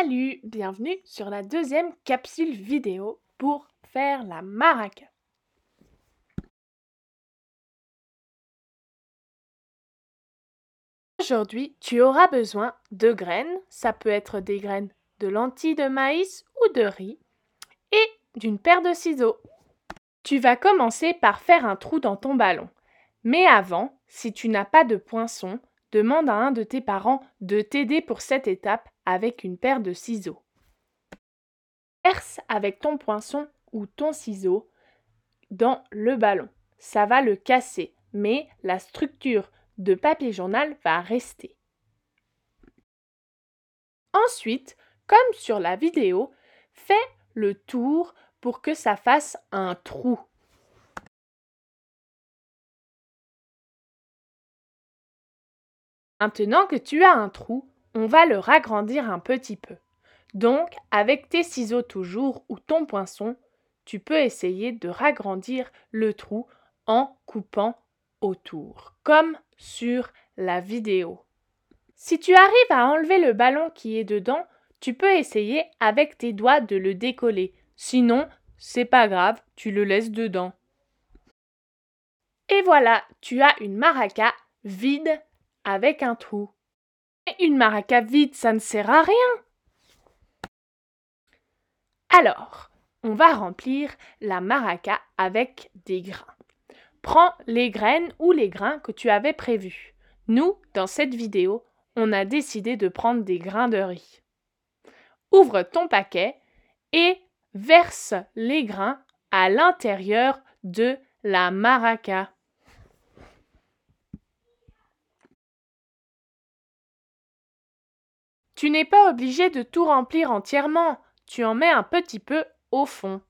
Salut, bienvenue sur la deuxième capsule vidéo pour faire la maraca. Aujourd'hui, tu auras besoin de graines, ça peut être des graines de lentilles de maïs ou de riz, et d'une paire de ciseaux. Tu vas commencer par faire un trou dans ton ballon. Mais avant, si tu n'as pas de poinçon, demande à un de tes parents de t'aider pour cette étape avec une paire de ciseaux. Perce avec ton poinçon ou ton ciseau dans le ballon. Ça va le casser, mais la structure de papier journal va rester. Ensuite, comme sur la vidéo, fais le tour pour que ça fasse un trou. Maintenant que tu as un trou, on va le ragrandir un petit peu. Donc, avec tes ciseaux toujours ou ton poinçon, tu peux essayer de ragrandir le trou en coupant autour, comme sur la vidéo. Si tu arrives à enlever le ballon qui est dedans, tu peux essayer avec tes doigts de le décoller. Sinon, c'est pas grave, tu le laisses dedans. Et voilà, tu as une maraca vide avec un trou. une maraca vide, ça ne sert à rien. Alors, on va remplir la maraca avec des grains. Prends les graines ou les grains que tu avais prévus. Nous, dans cette vidéo, on a décidé de prendre des grains de riz. Ouvre ton paquet et verse les grains à l'intérieur de la maraca. Tu n'es pas obligé de tout remplir entièrement, tu en mets un petit peu au fond.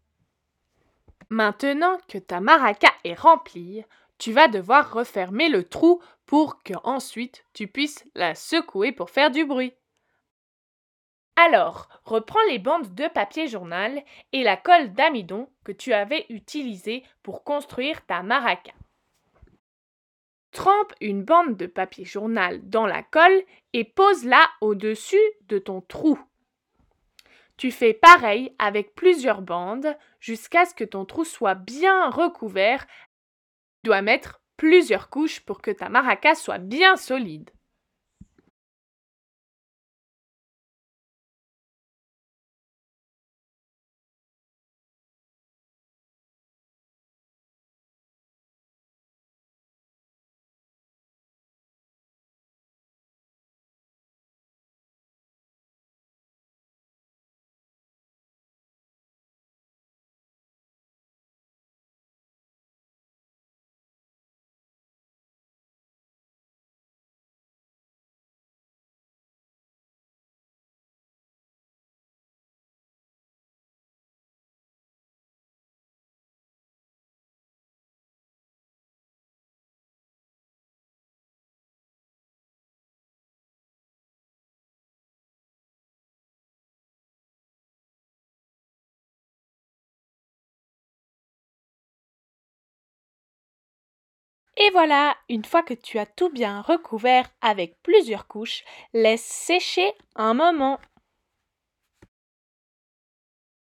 Maintenant que ta maraca est remplie, tu vas devoir refermer le trou pour que ensuite tu puisses la secouer pour faire du bruit. Alors, reprends les bandes de papier journal et la colle d'amidon que tu avais utilisée pour construire ta maraca. Trempe une bande de papier journal dans la colle et pose-la au-dessus de ton trou. Tu fais pareil avec plusieurs bandes jusqu'à ce que ton trou soit bien recouvert. Tu dois mettre plusieurs couches pour que ta maraca soit bien solide. Et voilà, une fois que tu as tout bien recouvert avec plusieurs couches, laisse sécher un moment.